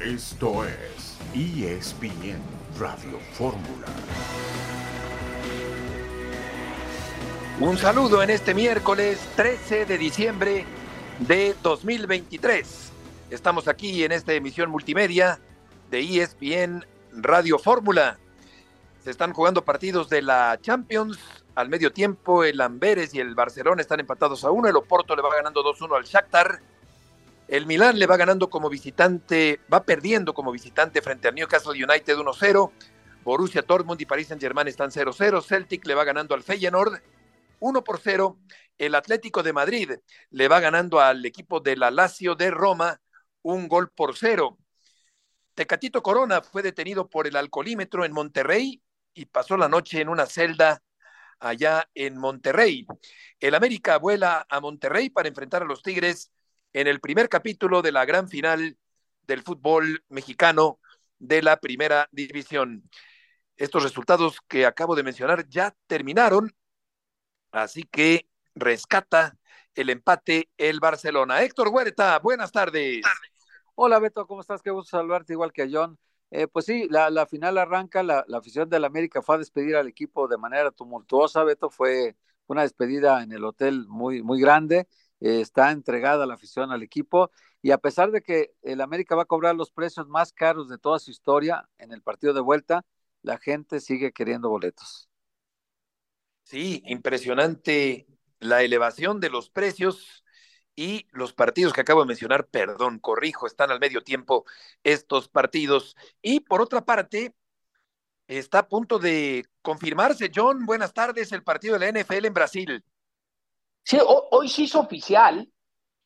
Esto es ESPN Radio Fórmula. Un saludo en este miércoles 13 de diciembre de 2023. Estamos aquí en esta emisión multimedia de ESPN Radio Fórmula. Se están jugando partidos de la Champions. Al medio tiempo, el Amberes y el Barcelona están empatados a uno. El Oporto le va ganando 2-1 al Shakhtar. El Milán le va ganando como visitante, va perdiendo como visitante frente a Newcastle United 1-0. Borussia Dortmund y Paris Saint-Germain están 0-0. Celtic le va ganando al Feyenoord 1 por 0. El Atlético de Madrid le va ganando al equipo de la Lazio de Roma un gol por cero. Tecatito Corona fue detenido por el alcoholímetro en Monterrey y pasó la noche en una celda allá en Monterrey. El América vuela a Monterrey para enfrentar a los Tigres en el primer capítulo de la gran final del fútbol mexicano de la primera división. Estos resultados que acabo de mencionar ya terminaron, así que rescata el empate el Barcelona. Héctor Huerta, buenas tardes. Hola Beto, ¿cómo estás? Qué gusto saludarte igual que a John. Eh, pues sí, la, final arranca, la, afición del América fue a despedir al equipo de manera tumultuosa, Beto, fue una despedida en el hotel muy, muy grande, eh, está entregada la afición al equipo y a pesar de que el América va a cobrar los precios más caros de toda su historia en el partido de vuelta, la gente sigue queriendo boletos. Sí, impresionante la elevación de los precios y los partidos que acabo de mencionar, perdón, corrijo, están al medio tiempo estos partidos. Y por otra parte, está a punto de confirmarse, John, buenas tardes, el partido de la NFL en Brasil. Sí, hoy sí es oficial.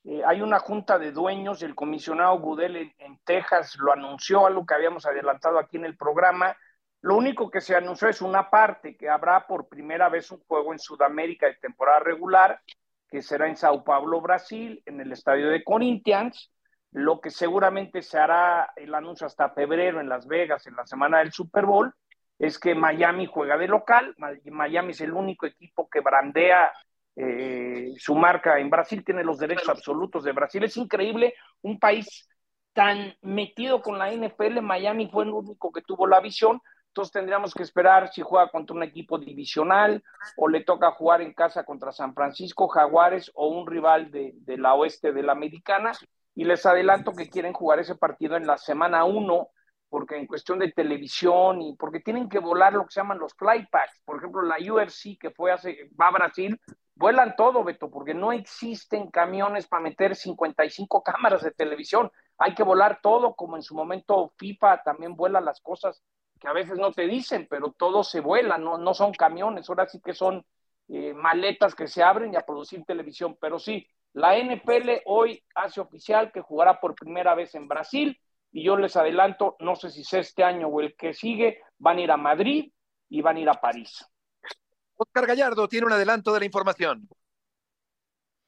Eh, hay una junta de dueños, el comisionado Gudel en, Texas lo anunció, algo que habíamos adelantado aquí en el programa. Lo único que se anunció es una parte, que habrá por primera vez un juego en Sudamérica de temporada regular, que será en Sao Paulo, Brasil, en el estadio de Corinthians. Lo que seguramente se hará el anuncio hasta febrero en Las Vegas, en la semana del Super Bowl, es que Miami juega de local. Miami es el único equipo que brandea eh, su marca en Brasil, tiene los derechos absolutos de Brasil. Es increíble, un país tan metido con la NFL, Miami fue el único que tuvo la visión, entonces tendríamos que esperar si juega contra un equipo divisional o le toca jugar en casa contra San Francisco, Jaguares o un rival de, de la oeste de la americana. Y les adelanto que quieren jugar ese partido en la semana 1 porque en cuestión de televisión y porque tienen que volar lo que se llaman los flypacks. Por ejemplo, la UFC que fue hace, va a Brasil, vuelan todo, Beto, porque no existen camiones para meter 55 cámaras de televisión. Hay que volar todo, como en su momento FIFA también vuela las cosas que a veces no te dicen, pero todo se vuela, no, no son camiones, ahora sí que son eh, maletas que se abren y a producir televisión. Pero sí, la NPL hoy hace oficial que jugará por primera vez en Brasil y yo les adelanto, no sé si es este año o el que sigue, van a ir a Madrid y van a ir a París. Oscar Gallardo tiene un adelanto de la información.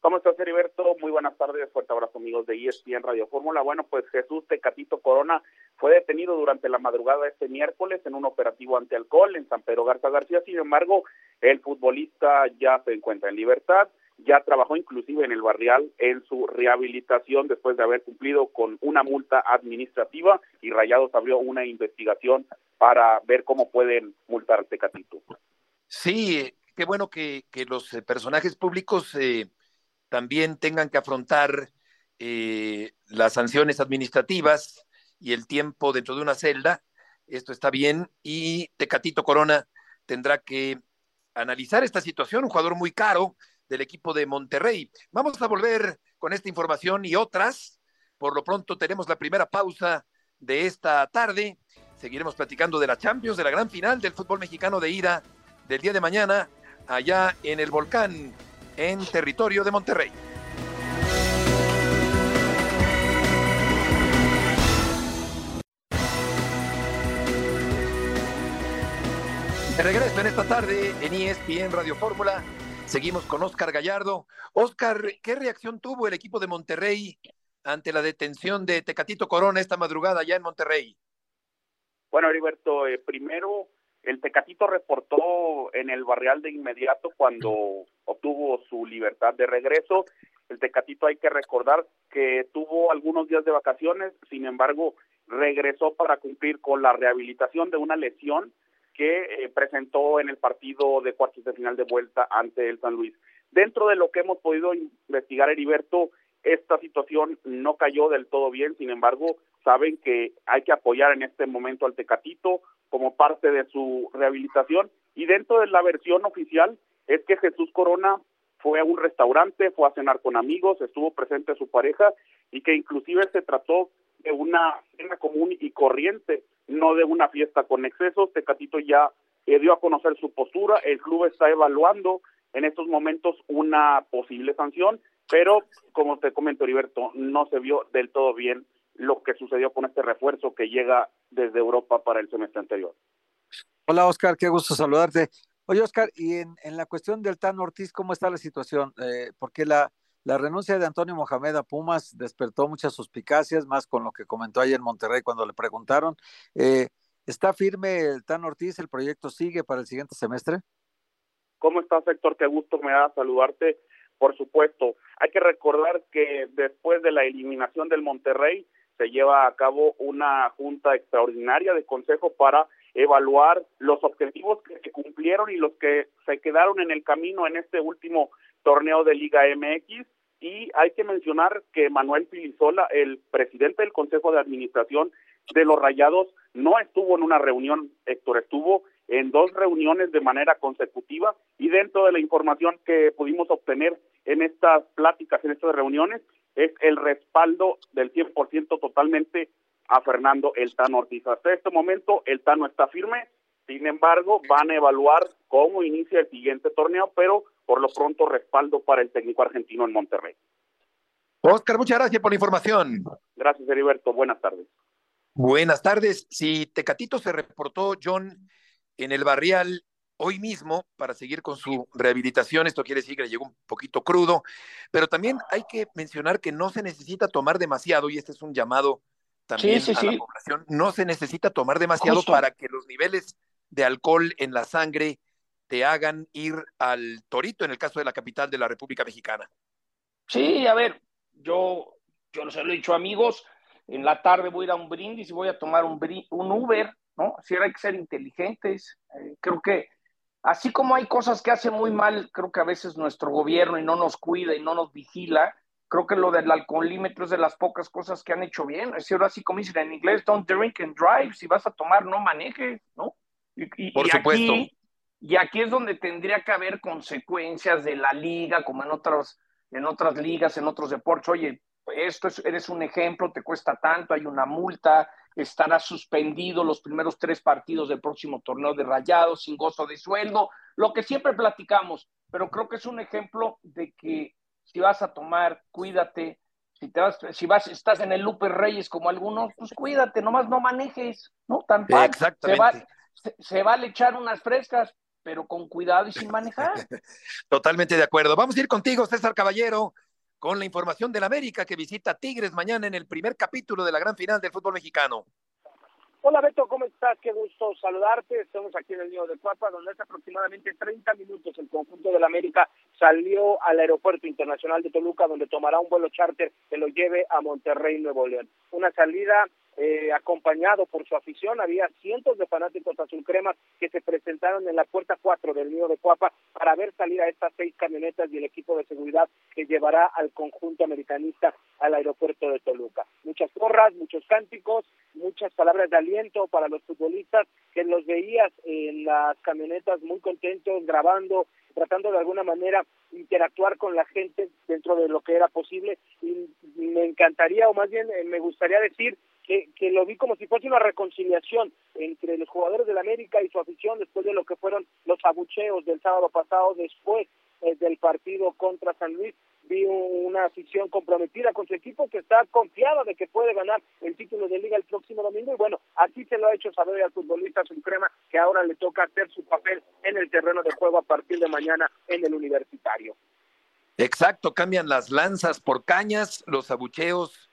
¿Cómo estás, Heriberto? Muy buenas tardes, fuerte abrazo amigos de ESPN Radio Fórmula. Bueno, pues Jesús Tecatito Corona fue detenido durante la madrugada de este miércoles en un operativo ante alcohol en San Pedro Garza García. Sin embargo, el futbolista ya se encuentra en libertad, ya trabajó inclusive en el barrial en su rehabilitación después de haber cumplido con una multa administrativa y Rayados abrió una investigación para ver cómo pueden multar a Tecatito. Sí, qué bueno que, los eh, personajes públicos eh, también tengan que afrontar eh, las sanciones administrativas y el tiempo dentro de una celda. Esto está bien. Y Tecatito Corona tendrá que analizar esta situación, un jugador muy caro del equipo de Monterrey. Vamos a volver con esta información y otras. Por lo pronto tenemos la primera pausa de esta tarde. Seguiremos platicando de la Champions, de la gran final del fútbol mexicano de ida del día de mañana allá en el volcán en territorio de Monterrey. De regreso en esta tarde en ESPN Radio Fórmula, seguimos con Oscar Gallardo. Oscar, ¿qué reacción tuvo el equipo de Monterrey ante la detención de Tecatito Corona esta madrugada allá en Monterrey? Bueno, Heriberto, eh, primero el Tecatito reportó en el barrial de inmediato cuando obtuvo su libertad de regreso. El Tecatito hay que recordar que tuvo algunos días de vacaciones, sin embargo, regresó para cumplir con la rehabilitación de una lesión que eh, presentó en el partido de cuartos de final de vuelta ante el San Luis. Dentro de lo que hemos podido investigar, Heriberto, esta situación no cayó del todo bien, sin embargo, saben que hay que apoyar en este momento al Tecatito como parte de su rehabilitación y dentro de la versión oficial es que Jesús Corona fue a un restaurante, fue a cenar con amigos, estuvo presente su pareja y que inclusive se trató de una cena común y corriente, no de una fiesta con excesos. Tecatito ya eh, dio a conocer su postura, el club está evaluando en estos momentos una posible sanción, pero como te comento, Heriberto, no se vio del todo bien lo que sucedió con este refuerzo que llega desde Europa para el semestre anterior. Hola Oscar, qué gusto saludarte. Oye Oscar, y en, en la cuestión del Tan Ortiz, ¿cómo está la situación? Eh, porque la, la renuncia de Antonio Mohamed a Pumas despertó muchas suspicacias, más con lo que comentó ayer en Monterrey cuando le preguntaron. Eh, ¿Está firme el Tan Ortiz? ¿El proyecto sigue para el siguiente semestre? ¿Cómo estás, Héctor? Qué gusto me da saludarte. Por supuesto, hay que recordar que después de la eliminación del Monterrey se lleva a cabo una junta extraordinaria de consejo para evaluar los objetivos que se cumplieron y los que se quedaron en el camino en este último torneo de Liga MX y hay que mencionar que Manuel Pilizola, el presidente del Consejo de Administración de los Rayados, no estuvo en una reunión, Héctor, estuvo en dos reuniones de manera consecutiva. Y dentro de la información que pudimos obtener en estas pláticas, en estas reuniones, es el respaldo del 100% totalmente a Fernando El Tano Ortiz. Hasta este momento el Tano está firme, sin embargo van a evaluar cómo inicia el siguiente torneo, pero por lo pronto respaldo para el técnico argentino en Monterrey. Oscar, muchas gracias por la información. Gracias, Heriberto. Buenas tardes. Buenas tardes. Si Tecatito se reportó, John, en el barrial hoy mismo para seguir con su rehabilitación, esto quiere decir que le llegó un poquito crudo, pero también hay que mencionar que no se necesita tomar demasiado, y este es un llamado también a la población, no se necesita tomar demasiado para que los niveles de alcohol en la sangre te hagan ir al torito en el caso de la capital de la República Mexicana. Sí, a ver, yo, yo se lo he dicho amigos, en la tarde voy a ir a un brindis y voy a tomar un, un Uber, ¿no? Si hay que ser inteligentes. Eh, creo que así como hay cosas que hace muy mal, creo que a veces nuestro gobierno y no nos cuida y no nos vigila, creo que lo del alcoholímetro es de las pocas cosas que han hecho bien. Es decir, así como dicen en inglés, don't drink and drive, si vas a tomar, no manejes, ¿no? Y, Por supuesto. Y aquí es donde tendría que haber consecuencias de la liga, como en otras, en otras ligas, en otros deportes. Oye, esto es, eres un ejemplo, te cuesta tanto, hay una multa, estará suspendido los primeros tres partidos del próximo torneo de rayados sin gozo de sueldo, lo que siempre platicamos, pero creo que es un ejemplo de que si vas a tomar, cuídate, si te vas, si vas, estás en el Lupe Reyes como algunos, pues cuídate, nomás no manejes, ¿no? Tan Exactamente. Se, se, va, a echar unas frescas, pero con cuidado y sin manejar. Totalmente de acuerdo. Vamos a ir contigo, César Caballero, con la información del América que visita Tigres mañana en el primer capítulo de la gran final del fútbol mexicano. Hola Beto, ¿cómo estás? Qué gusto saludarte. Estamos aquí en el Nido de Cuapa, donde hace aproximadamente 30 minutos el conjunto del América salió al aeropuerto internacional de Toluca, donde tomará un vuelo charter que lo lleve a Monterrey, Nuevo León. Una salida eh, acompañado por su afición. Había cientos de fanáticos azul crema que se presentaron en la puerta 4 del Nido de Cuapa para ver salir a estas seis camionetas y el equipo de seguridad que llevará al conjunto americanista al aeropuerto de Toluca. Muchas porras, muchos cánticos, muchas palabras de aliento para los futbolistas que los veías en las camionetas muy contentos, grabando, tratando de alguna manera interactuar con la gente dentro de lo que era posible y me encantaría o más bien eh, me gustaría decir que, que lo vi como si fuese una reconciliación entre los jugadores del América y su afición después de lo que fueron los abucheos del sábado pasado después eh, del partido contra San Luis vi una afición comprometida con su equipo que está confiada de que puede ganar el título de liga el próximo domingo y bueno, así se lo ha hecho saber al futbolista Suprema que ahora le toca hacer su papel en el terreno de juego a partir de mañana en el universitario. Exacto, cambian las lanzas por cañas, los abucheos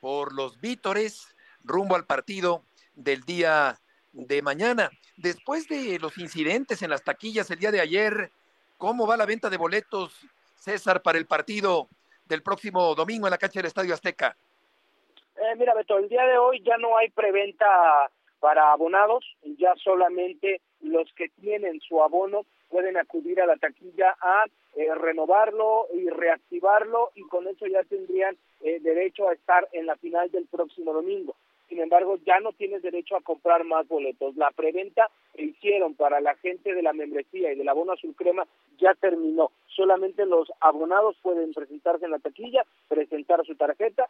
por los vítores rumbo al partido del día de mañana. Después de los incidentes en las taquillas el día de ayer, ¿cómo va la venta de boletos, César, para el partido del próximo domingo en la cancha del Estadio Azteca? Eh, mira, Beto, el día de hoy ya no hay preventa para abonados, ya solamente los que tienen su abono pueden acudir a la taquilla a eh, renovarlo y reactivarlo y con eso ya tendrían eh, derecho a estar en la final del próximo domingo. Sin embargo, ya no tienes derecho a comprar más boletos. La preventa que hicieron para la gente de la membresía y del abono azul crema ya terminó. Solamente los abonados pueden presentarse en la taquilla, presentar su tarjeta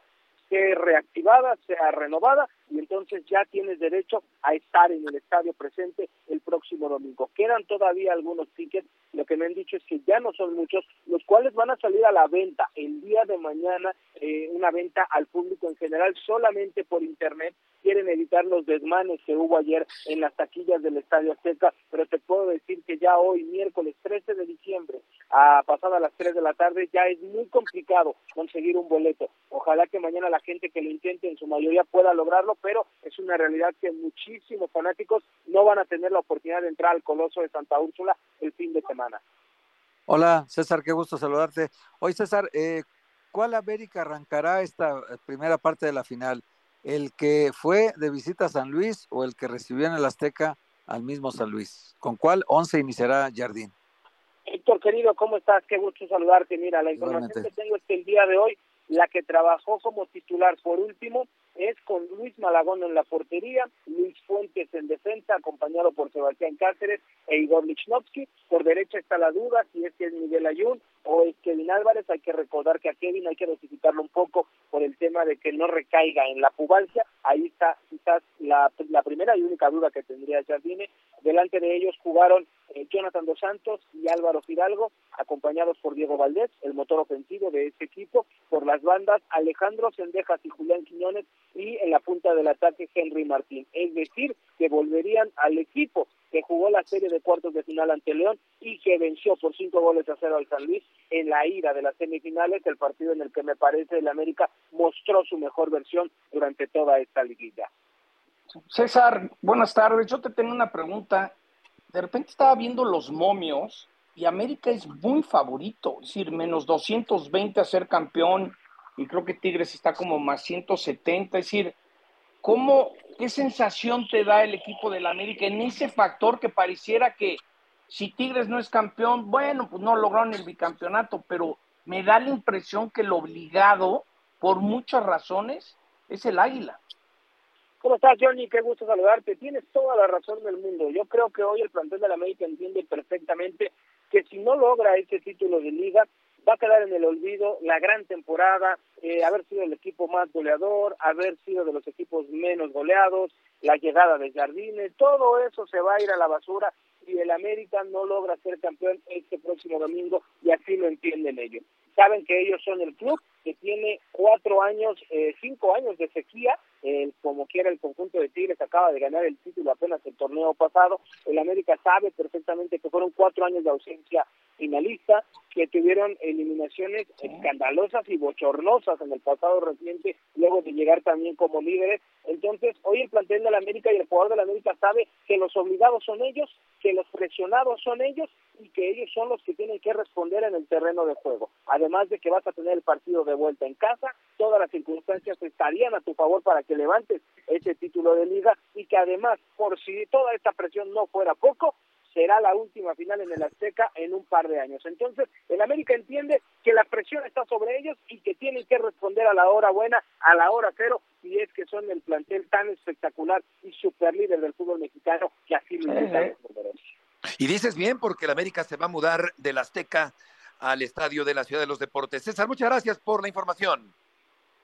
sea reactivada, sea renovada, y entonces ya tienes derecho a estar en el estadio presente el próximo domingo. Quedan todavía algunos tickets, lo que me han dicho es que ya no son muchos, los cuales van a salir a la venta el día de mañana, eh, una venta al público en general solamente por internet. Quieren evitar los desmanes que hubo ayer en las taquillas del Estadio Azteca, pero te puedo decir que ya hoy, miércoles 13 de diciembre, a pasada las 3 de la tarde, ya es muy complicado conseguir un boleto. Ojalá que mañana la gente que lo intente en su mayoría pueda lograrlo, pero es una realidad que muchísimos fanáticos no van a tener la oportunidad de entrar al Coloso de Santa Úrsula el fin de semana. Hola César, qué gusto saludarte. Hoy César, eh, ¿cuál América arrancará esta eh, primera parte de la final? ¿El que fue de visita a San Luis o el que recibió en el Azteca al mismo San Luis? ¿Con cuál once iniciará Jardín? Héctor, querido, ¿cómo estás? Qué gusto saludarte. Mira, la información que tengo es que el día de hoy la que trabajó como titular por último es con Luis Malagón en la portería, Luis Fuentes en defensa, acompañado por Sebastián Cáceres e Igor Lichnowsky. Por derecha está la duda si es que es Miguel Ayun o es Kevin Álvarez. Hay que recordar que a Kevin hay que dosificarlo un poco por el tema de que no recaiga en la pubalcia. Ahí está quizás la, la primera y única duda que tendría Jardine. Delante de ellos jugaron eh, Jonathan Dos Santos y Álvaro Fidalgo, acompañados por Diego Valdés, el motor ofensivo de este equipo, por las bandas Alejandro Sendejas y Julián Quiñones y en la punta del ataque Henry Martín. Es decir, que volverían al equipo que jugó la serie de cuartos de final ante León y que venció por cinco goles a cero al San Luis en la ida de las semifinales, el partido en el que me parece el América mostró su mejor versión durante toda esta liguilla. César, buenas tardes. Yo te tengo una pregunta. De repente estaba viendo los momios y América es muy favorito, es decir, menos 220 a ser campeón y creo que Tigres está como más 170, es decir, ¿cómo, qué sensación te da el equipo del América en ese factor que pareciera que si Tigres no es campeón, bueno, pues no lograron el bicampeonato, pero me da la impresión que el obligado, por muchas razones, es el Águila. ¿Cómo estás, Johnny? Qué gusto saludarte. Tienes toda la razón del mundo. Yo creo que hoy el plantel de la América entiende perfectamente que si no logra ese título de liga, va a quedar en el olvido la gran temporada, eh, haber sido el equipo más goleador, haber sido de los equipos menos goleados, la llegada de Jardines, todo eso se va a ir a la basura si el América no logra ser campeón este próximo domingo y así lo entienden ellos. Saben que ellos son el club que tiene cuatro años, eh, cinco años de sequía, como quiera el conjunto de Tigres acaba de ganar el título apenas el torneo pasado, el América sabe perfectamente que fueron cuatro años de ausencia finalista, que tuvieron eliminaciones escandalosas y bochornosas en el pasado reciente, luego de llegar también como líderes. Entonces, hoy el plantel de la América y el jugador de la América sabe que los obligados son ellos, que los presionados son ellos y que ellos son los que tienen que responder en el terreno de juego. Además de que vas a tener el partido de vuelta en casa, todas las circunstancias estarían a tu favor para que levantes ese título de liga y que además, por si toda esta presión no fuera poco, será la última final en el Azteca en un par de años. Entonces, el América entiende que la presión está sobre ellos y que tienen que responder a la hora buena, a la hora cero, y es que son el plantel tan espectacular y super líder del fútbol mexicano que así lo intentan Y dices bien, porque el América se va a mudar del Azteca al estadio de la Ciudad de los Deportes. César, muchas gracias por la información.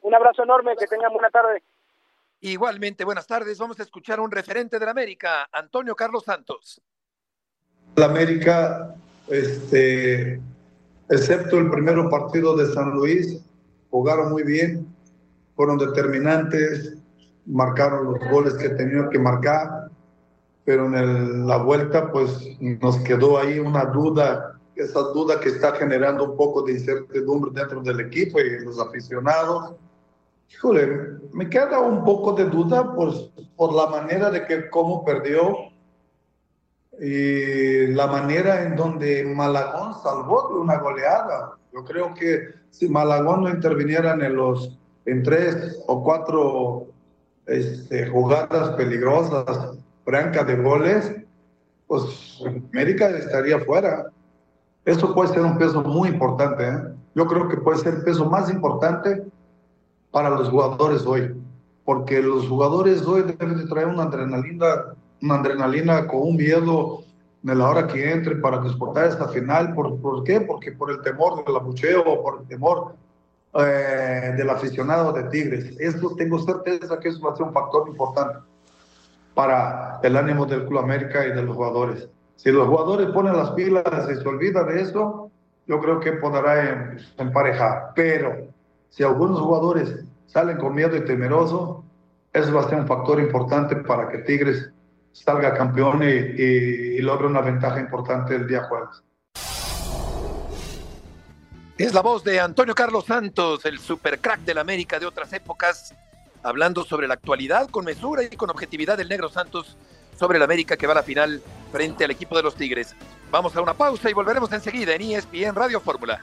Un abrazo enorme, que tengan buena tarde. Igualmente, buenas tardes. Vamos a escuchar a un referente de la América, Antonio Carlos Santos. América, este, excepto el primer partido de San Luis, jugaron muy bien, fueron determinantes, marcaron los goles que tenían que marcar, pero en la vuelta pues nos quedó ahí una duda, esa duda que está generando un poco de incertidumbre dentro del equipo y los aficionados. Híjole, me queda un poco de duda pues, por la manera de que cómo perdió y la manera en donde Malagón salvó de una goleada. Yo creo que si Malagón no interviniera en los en tres o cuatro este, jugadas peligrosas, francas de goles, pues América estaría fuera. Esto puede ser un peso muy importante. ¿eh? Yo creo que puede ser el peso más importante para los jugadores hoy, porque los jugadores hoy deben de traer una adrenalina, una adrenalina con un miedo de la hora que entre para disputar esta final. ¿Por, ¿Por qué? Porque por el temor del abucheo, por el temor eh, del aficionado de Tigres. Esto tengo certeza que eso va a ser un factor importante para el ánimo del Club América y de los jugadores. Si los jugadores ponen las pilas y se olvidan de eso, yo creo que podrá emparejar. Pero si algunos jugadores salen con miedo y temeroso, eso va a ser un factor importante para que Tigres salga campeón y, y, logre una ventaja importante el día jueves. Es la voz de Antonio Carlos Santos, el supercrack del América de otras épocas, hablando sobre la actualidad con mesura y con objetividad del Negro Santos sobre el América que va a la final frente al equipo de los Tigres. Vamos a una pausa y volveremos enseguida en ESPN Radio Fórmula.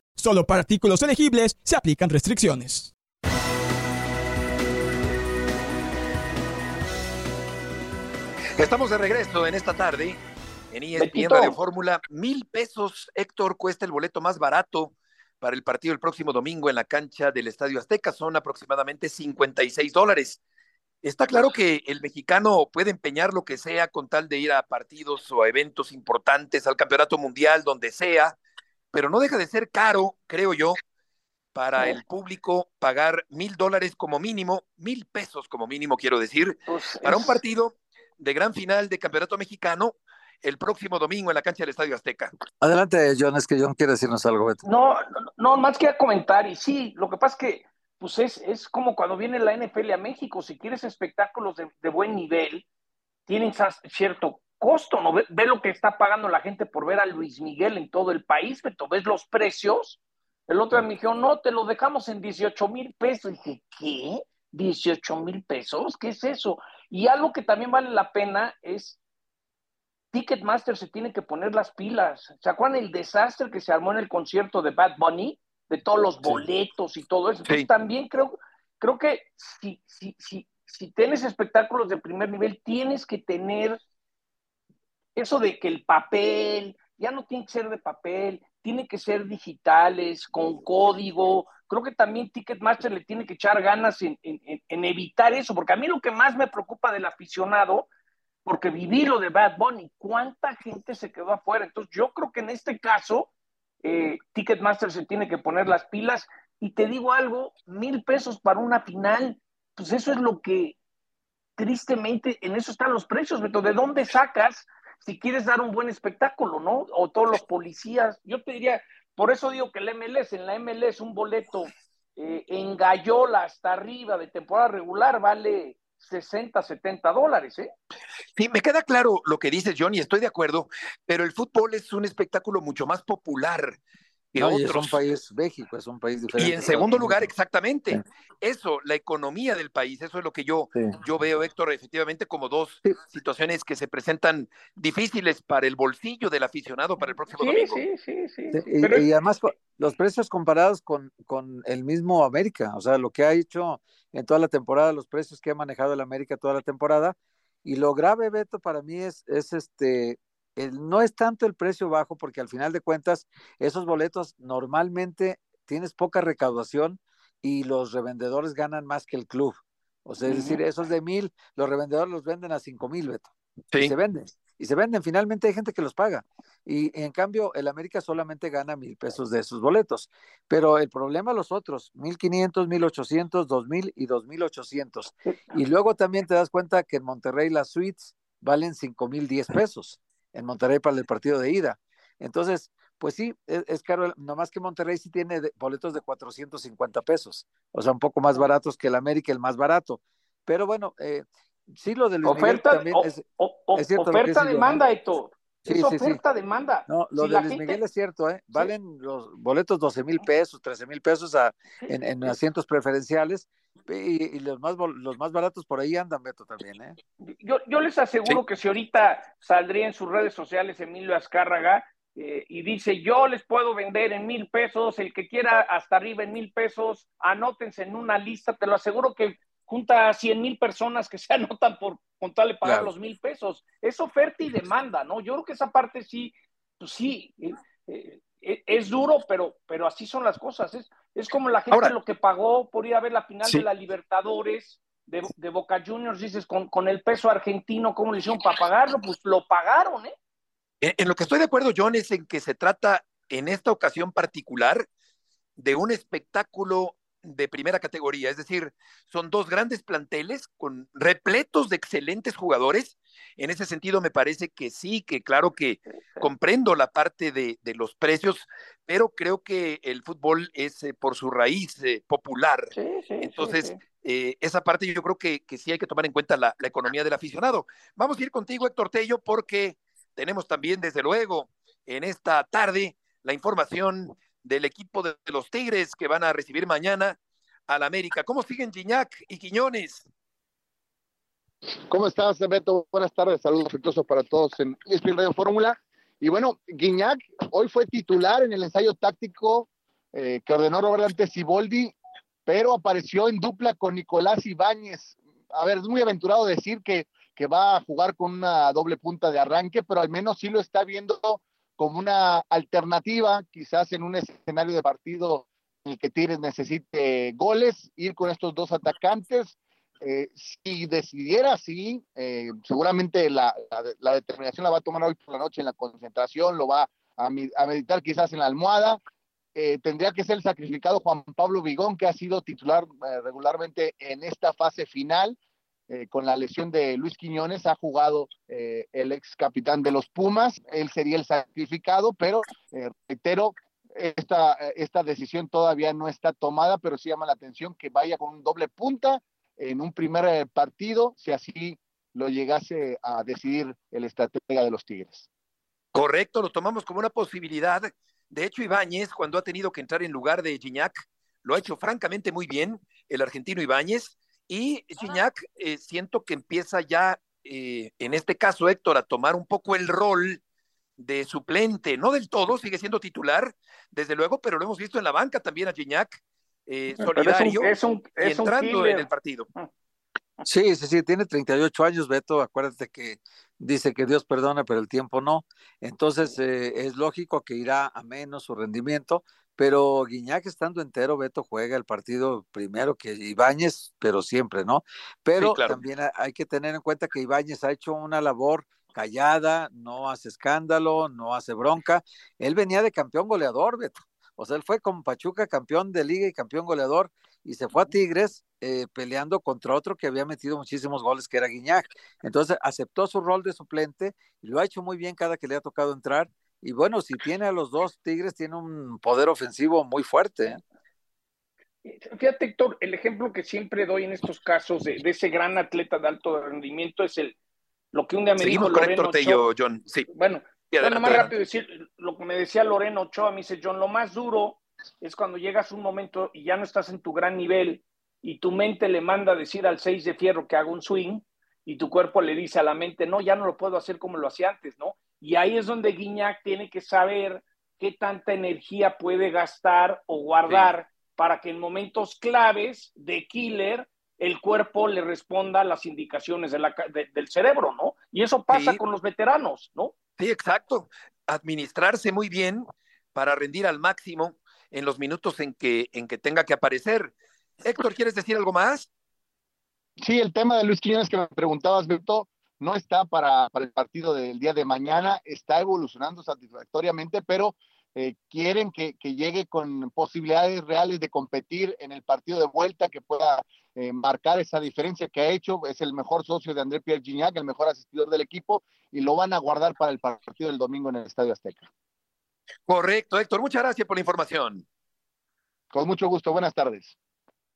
Solo para artículos elegibles se aplican restricciones. Estamos de regreso en esta tarde en ESPN Radio Fórmula. Mil pesos, Héctor, cuesta el boleto más barato para el partido el próximo domingo en la cancha del Estadio Azteca. Son aproximadamente 56 dólares. Está claro que el mexicano puede empeñar lo que sea con tal de ir a partidos o a eventos importantes, al campeonato mundial, donde sea, pero no deja de ser caro, creo yo, para el público pagar mil dólares como mínimo, mil pesos como mínimo, quiero decir, pues para un partido de gran final de campeonato mexicano el próximo domingo en la cancha del Estadio Azteca. Adelante, John, es que John quiere decirnos algo. No, no, no, más que comentar, y sí, lo que pasa es que pues es, es como cuando viene la NFL a México, si quieres espectáculos de, de buen nivel, tienen cierto costo, ¿no? Ve, ve, lo que está pagando la gente por ver a Luis Miguel en todo el país, Beto, ves los precios. El otro me dijo, no, te lo dejamos en 18 mil pesos. Y dije, ¿qué? ¿18 mil pesos? ¿Qué es eso? Y algo que también vale la pena es Ticketmaster se tiene que poner las pilas. ¿Se acuerdan el desastre que se armó en el concierto de Bad Bunny? De todos los boletos y todo eso. Entonces también creo, creo que si, si, si, si tienes espectáculos de primer nivel, tienes que tener eso de que el papel, ya no tiene que ser de papel, tiene que ser digitales, con código. Creo que también Ticketmaster le tiene que echar ganas en, en, en evitar eso, porque a mí lo que más me preocupa del aficionado porque viví lo de Bad Bunny, ¿cuánta gente se quedó afuera? Entonces yo creo que en este caso eh, Ticketmaster se tiene que poner las pilas y te digo algo, mil pesos para una final, pues eso es lo que tristemente, en eso están los precios, Beto, ¿de dónde sacas si quieres dar un buen espectáculo, no? O todos los policías, yo te diría, por eso digo que el MLS, en la MLS un boleto eh, en Gallola hasta arriba de temporada regular vale 60, 70 dólares, ¿eh? Sí, me queda claro lo que dices, John, y estoy de acuerdo, pero el fútbol es un espectáculo mucho más popular que no, otros. es un país, México es un país diferente. Y en segundo lugar, exactamente, sí. eso, la economía del país, eso es lo que yo, sí. yo veo, Héctor, efectivamente como dos sí. situaciones que se presentan difíciles para el bolsillo del aficionado para el próximo domingo. Sí, sí, sí. Y, pero... y, además los precios comparados con, con el mismo América, o sea, lo que ha hecho en toda la temporada, los precios que ha manejado el América toda la temporada. Y lo grave, Beto, para mí es, es este, el, no es tanto el precio bajo, porque al final de cuentas, esos boletos normalmente tienes poca recaudación y los revendedores ganan más que el club. O sea, es decir, esos de mil, los revendedores los venden a cinco mil, Beto. Y se venden. Y se venden. Finalmente hay gente que los paga. Y, en cambio, el América solamente gana mil pesos de esos boletos. Pero el problema los otros, mil quinientos, mil ochocientos, dos mil y dos mil ochocientos. Y luego también te das cuenta que en Monterrey las suites valen cinco mil diez pesos. En Monterrey para el partido de ida. Entonces, pues sí, es, es, caro, nomás que Monterrey sí tiene boletos de 450 pesos, o sea, un poco más baratos que el América, el más barato. Pero bueno, eh, sí lo de Luis oferta, Miguel también o, es, o, es cierto oferta demanda, Héctor. Sí, es sí, oferta sí. demanda. No, lo Si de Luis gente- Miguel es cierto, ¿eh? Valen los boletos 12 mil pesos, 13 mil pesos a, en, en asientos preferenciales y, y los, más, los más baratos por ahí andan, Beto, también, ¿eh? Yo, yo les aseguro que si ahorita saldría en sus redes sociales Emilio Azcárraga eh, y dice yo les puedo vender en mil pesos, el que quiera hasta arriba en mil pesos, anótense en una lista, te lo aseguro que junta a cien mil personas que se anotan por contarle pagar Claro. los mil pesos. Es oferta y demanda, ¿no? Yo creo que esa parte sí, pues sí, eh, eh, es duro, pero, pero así son las cosas. Es, es como la gente Ahora- lo que pagó por ir a ver la final Sí. de la Libertadores de, de Boca Juniors, dices, con, con el peso argentino, ¿cómo le hicieron para pagarlo? Pues lo pagaron, ¿eh? En, en lo que estoy de acuerdo, John, es en que se trata en esta ocasión particular de un espectáculo de primera categoría, es decir, son dos grandes planteles con repletos de excelentes jugadores. En ese sentido, me parece que sí, que claro que comprendo la parte de, de los precios, pero creo que el fútbol es eh, por su raíz eh, popular. Sí, sí. Entonces, sí, eh, esa parte yo creo que, que sí hay que tomar en cuenta la, la economía del aficionado. Vamos a ir contigo, Héctor Tello, porque tenemos también, desde luego, en esta tarde, la información del equipo de los Tigres que van a recibir mañana al América. ¿Cómo siguen Gignac y Quiñones? ¿Cómo estás, Beto? Buenas tardes, saludos afectuosos para todos en ESPN Radio Fórmula. Y bueno, Guiñac hoy fue titular en el ensayo táctico eh, que ordenó Roberto Siboldi, pero apareció en dupla con Nicolás Ibáñez. A ver, es muy aventurado decir que, que va a jugar con una doble punta de arranque, pero al menos sí lo está viendo como una alternativa, quizás en un escenario de partido en el que Tigres necesite goles, ir con estos dos atacantes. Eh, si decidiera así, eh, seguramente la, la, determinación la va a tomar hoy por la noche en la concentración, lo va a, a meditar quizás en la almohada. Eh, tendría que ser el sacrificado Juan Pablo Vigón, que ha sido titular eh, regularmente en esta fase final. Eh, con la lesión de Luis Quiñones, ha jugado eh, el ex capitán de los Pumas, él sería el sacrificado, pero eh, reitero, esta, esta decisión todavía no está tomada, pero sí llama la atención que vaya con un doble punta en un primer partido, si así lo llegase a decidir el estratega de los Tigres. Correcto, lo tomamos como una posibilidad. De hecho, Ibáñez, cuando ha tenido que entrar en lugar de Gignac, lo ha hecho francamente muy bien, el argentino Ibáñez, y Gignac eh, siento que empieza ya, eh, en este caso Héctor, a tomar un poco el rol de suplente, no del todo, sigue siendo titular, desde luego, pero lo hemos visto en la banca también a Gignac, eh, solidario es un, es un, es entrando un en el partido. Sí, sí, sí, tiene 38 años, Beto. Acuérdate que dice que Dios perdona, pero el tiempo no. Entonces, eh, es lógico que irá a menos su rendimiento, pero Guiñac estando entero, Beto juega el partido primero que Ibáñez, pero siempre, ¿no? Pero Sí, claro. también hay que tener en cuenta que Ibáñez ha hecho una labor callada, no hace escándalo, no hace bronca. Él venía de campeón goleador, Beto. O sea, él fue con Pachuca campeón de liga y campeón goleador y se fue a Tigres eh, peleando contra otro que había metido muchísimos goles, que era Guiñac. Entonces aceptó su rol de suplente y lo ha hecho muy bien cada que le ha tocado entrar. Y bueno, si tiene a los dos Tigres, tiene un poder ofensivo muy fuerte. ¿eh? Fíjate, Héctor, el ejemplo que siempre doy en estos casos de, de ese gran atleta de alto rendimiento es el lo que un día me Seguimos dijo con Loreno Héctor Tello, Ochoa. John. Sí. Bueno, bueno, adelante, más rápido decir lo que me decía Loreno Ochoa, me dice John, lo más duro es cuando llegas a un momento y ya no estás en tu gran nivel y tu mente le manda a decir al 6 de fierro que haga un swing y tu cuerpo le dice a la mente, no, ya no lo puedo hacer como lo hacía antes, ¿no? Y ahí es donde Guiñac tiene que saber qué tanta energía puede gastar o guardar para que en momentos claves de killer el cuerpo le responda a las indicaciones de la, ca- de- del cerebro, ¿no? Y eso pasa Sí. con los veteranos, ¿no? Sí, exacto. Administrarse muy bien para rendir al máximo. en los minutos en que, en que tenga que aparecer. Héctor, ¿quieres decir algo más? Sí, el tema de Luis Quiñones que me preguntabas, Beto, no está para, para el partido del día de mañana, está evolucionando satisfactoriamente, pero eh, quieren que, que, llegue con posibilidades reales de competir en el partido de vuelta, que pueda eh, marcar esa diferencia que ha hecho. Es el mejor socio de André Pierre Gignac, el mejor asistidor del equipo, y lo van a guardar para el partido del domingo en el Estadio Azteca. Correcto, Héctor. Muchas gracias por la información. Con mucho gusto. Buenas tardes.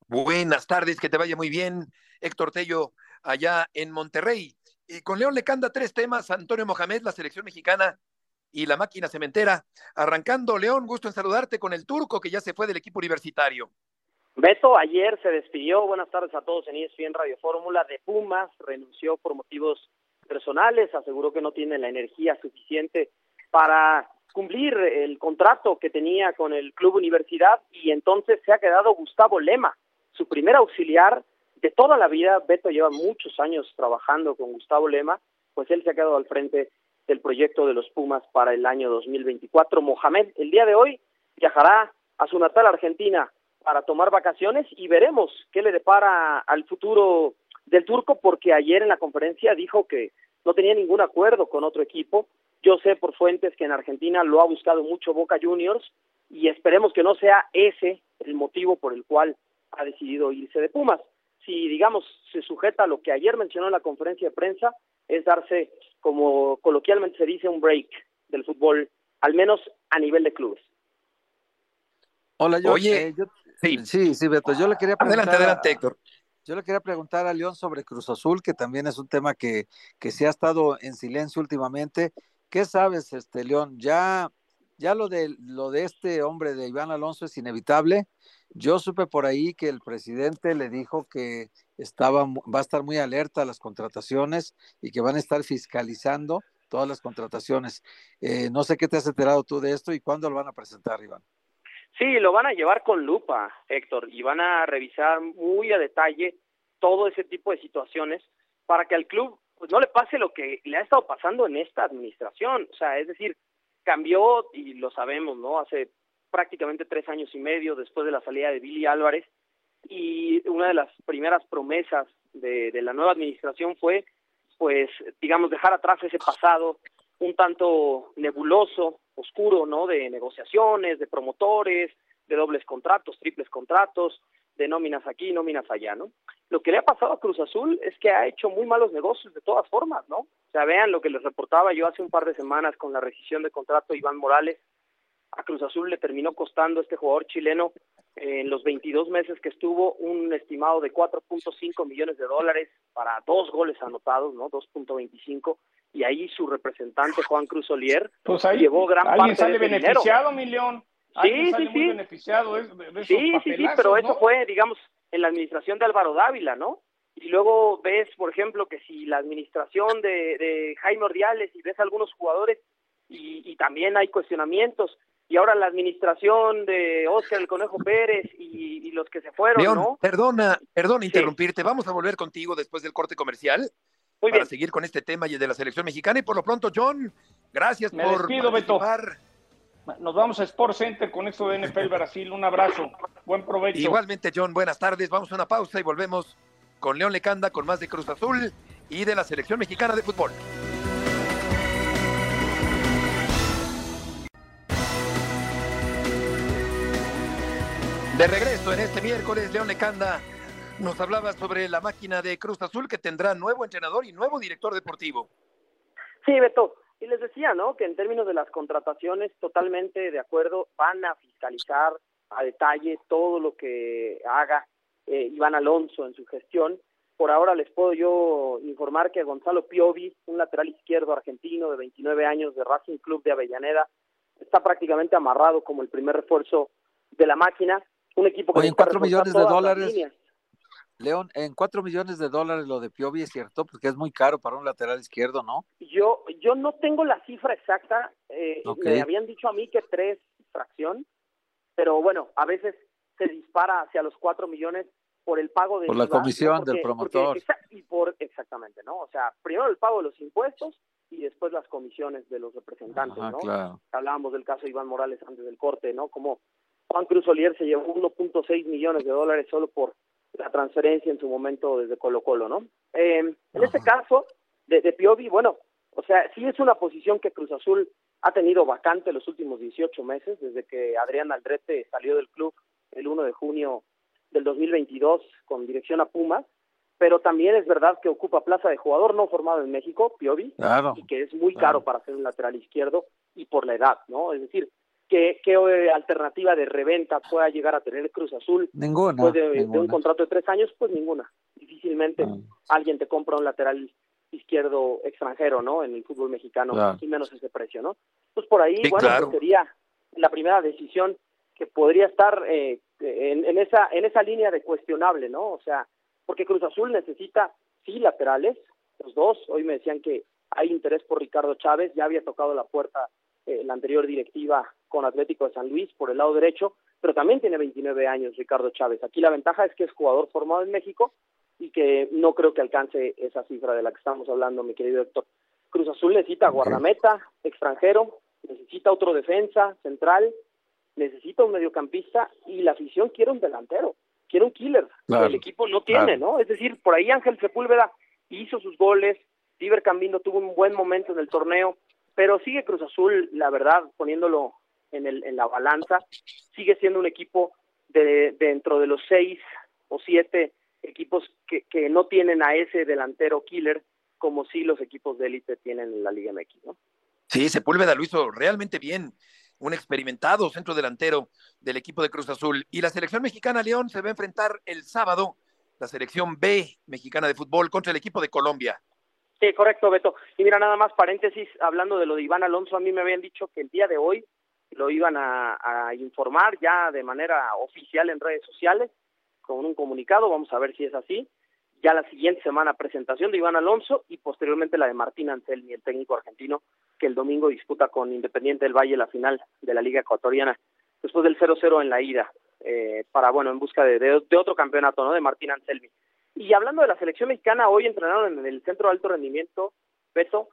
Buenas tardes, que te vaya muy bien, Héctor Tello, allá en Monterrey. Y con León Lecanda, tres temas, Antonio Mohamed, la selección mexicana y la máquina cementera. Arrancando, León, gusto en saludarte con el turco que ya se fue del equipo universitario. Beto ayer se despidió, buenas tardes a todos en ESPN Radio Fórmula de Pumas, renunció por motivos personales, aseguró que no tiene la energía suficiente para cumplir el contrato que tenía con el club universidad y entonces se ha quedado Gustavo Lema, su primer auxiliar de toda la vida. Beto lleva muchos años trabajando con Gustavo Lema, pues él se ha quedado al frente del proyecto de los Pumas para el año 2024. Mohamed, el día de hoy viajará a su natal Argentina para tomar vacaciones y veremos qué le depara al futuro del turco, porque ayer en la conferencia dijo que no tenía ningún acuerdo con otro equipo. Yo sé por fuentes que en Argentina lo ha buscado mucho Boca Juniors y esperemos que no sea ese el motivo por el cual ha decidido irse de Pumas. Si, digamos, se sujeta a lo que ayer mencionó en la conferencia de prensa, es darse, como coloquialmente se dice, un break del fútbol, al menos a nivel de clubes. Hola, yo, Oye, eh, sí. sí, sí, Beto, yo le quería preguntar. Adelante, adelante, Héctor. Yo le quería preguntar a León sobre Cruz Azul, que también es un tema que, que se ha estado en silencio últimamente. ¿Qué sabes, este León? Ya, ya lo de lo de este hombre de Iván Alonso es inevitable. Yo supe por ahí que el presidente le dijo que estaba, va a estar muy alerta a las contrataciones y que van a estar fiscalizando todas las contrataciones. Eh, no sé qué te has enterado tú de esto y cuándo lo van a presentar, Iván. Sí, lo van a llevar con lupa, Héctor, y van a revisar muy a detalle todo ese tipo de situaciones para que al club pues no le pase lo que le ha estado pasando en esta administración. O sea, es decir, cambió, y lo sabemos, ¿no? Hace prácticamente tres años y medio después de la salida de Billy Álvarez, y una de las primeras promesas de, la nueva administración fue, pues, digamos, dejar atrás ese pasado un tanto nebuloso, oscuro, ¿no? De negociaciones, de promotores, de dobles contratos, triples contratos, de nóminas aquí, nóminas allá, ¿no? Lo que le ha pasado a Cruz Azul es que ha hecho muy malos negocios de todas formas, ¿no? O sea, vean lo que les reportaba yo hace un par de semanas con la rescisión de contrato de Iván Morales. A Cruz Azul le terminó costando este jugador chileno en los 22 meses que estuvo un estimado de 4.5 millones de dólares para dos goles anotados, ¿no? 2.25 y ahí su representante Juan Cruz Olier pues ahí, llevó gran ¿alguien parte sale de beneficiado, mi León? Sí, sale sí, muy sí. beneficiado esos Sí, sí, sí, pero eso fue, digamos, en la administración de Álvaro Dávila, ¿no? Y luego ves, por ejemplo, que si la administración de, de Jaime Ordiales y ves algunos jugadores y, y también hay cuestionamientos, y ahora la administración de Oscar el Conejo Pérez y, y los que se fueron, León, ¿no? perdona, perdona interrumpirte. Vamos a volver contigo después del corte comercial Muy para bien. seguir con este tema y el de la selección mexicana. Y por lo pronto, John, gracias Me por despido, Beto. participar. Nos vamos a Sport Center con esto de NFL Brasil. Un abrazo. Buen provecho. Igualmente, John, buenas tardes. Vamos a una pausa y volvemos con León Lecanda, con más de Cruz Azul y de la selección mexicana de fútbol. De regreso en este miércoles, León Lecanda nos hablaba sobre la máquina de Cruz Azul que tendrá nuevo entrenador y nuevo director deportivo. Sí, Beto. Y les decía, ¿no? Que en términos de las contrataciones, totalmente de acuerdo, van a fiscalizar a detalle todo lo que haga eh, Iván Alonso en su gestión. Por ahora les puedo yo informar que Gonzalo Piovi, un lateral izquierdo argentino de 29 años de Racing Club de Avellaneda, está prácticamente amarrado como el primer refuerzo de la máquina. Un equipo que Oye, en necesita cuatro reforzar millones de dólares. León, en cuatro millones de dólares lo de Piovi es cierto, porque es muy caro para un lateral izquierdo, ¿no? Yo, yo no tengo la cifra exacta, eh, me habían dicho a mí que tres fracción, pero bueno, a veces se dispara hacia los cuatro millones por el pago de Por la comisión del promotor. y por exactamente, ¿no? O sea, primero el pago de los impuestos y después las comisiones de los representantes, Ajá, ¿no? claro. Hablábamos del caso de Iván Morales antes del corte, ¿no? Como Juan Cruz Olier se llevó 1.6 millones de dólares solo por la transferencia en su momento desde Colo Colo, ¿no? Eh, en este caso, de, de Piovi, bueno, o sea, sí es una posición que Cruz Azul ha tenido vacante los últimos 18 meses, desde que Adrián Aldrete salió del club el 1 de junio del 2022 con dirección a Pumas, pero también es verdad que ocupa plaza de jugador no formado en México, Piovi, y que es muy caro para ser un lateral izquierdo y por la edad, ¿no? Es decir, ¿qué, qué eh, alternativa de reventa pueda llegar a tener Cruz Azul Ninguna. después de, un contrato de tres años? Pues ninguna. Difícilmente Ah. alguien te compra un lateral izquierdo extranjero, ¿no? En el fútbol mexicano, Claro. y menos ese precio, ¿no? Pues por ahí, Sí, bueno, claro. pues sería la primera decisión que podría estar eh, en, en esa en esa línea de cuestionable, ¿no? O sea, porque Cruz Azul necesita sí laterales, los dos. Hoy me decían que hay interés por Ricardo Chávez, ya había tocado la puerta eh, la anterior directiva con Atlético de San Luis por el lado derecho, pero también tiene 29 años Ricardo Chávez. Aquí la ventaja es que es jugador formado en México y que no creo que alcance esa cifra de la que estamos hablando, mi querido Héctor. Cruz Azul necesita guardameta, extranjero, necesita otro defensa, central, necesita un mediocampista y la afición quiere un delantero, quiere un killer. Claro, el equipo no tiene, claro. ¿no? Es decir, por ahí Ángel Sepúlveda hizo sus goles, Diver Cambino tuvo un buen momento en el torneo, pero sigue Cruz Azul, la verdad, poniéndolo en, el, en la balanza, sigue siendo un equipo de dentro de los seis o siete equipos que, que no tienen a ese delantero killer como sí los equipos de élite tienen en la Liga MX, ¿no? Sí, Sepúlveda lo hizo realmente bien. Un experimentado centro delantero del equipo de Cruz Azul. Y la selección mexicana León se va a enfrentar el sábado, la selección B mexicana de fútbol contra el equipo de Colombia. Sí, correcto, Beto. Y mira, nada más paréntesis, hablando de lo de Iván Alonso, a mí me habían dicho que el día de hoy lo iban a, informar ya de manera oficial en redes sociales, con un comunicado, vamos a ver si es así. Ya la siguiente semana presentación de Iván Alonso y posteriormente la de Martín Anselmi, el técnico argentino, que el domingo disputa con Independiente del Valle la final de la Liga Ecuatoriana, después del 0-0 en la ida, eh, para, bueno, en busca de, otro campeonato, ¿no? De Martín Anselmi. Y hablando de la selección mexicana, hoy entrenaron en el Centro de Alto Rendimiento, Beto,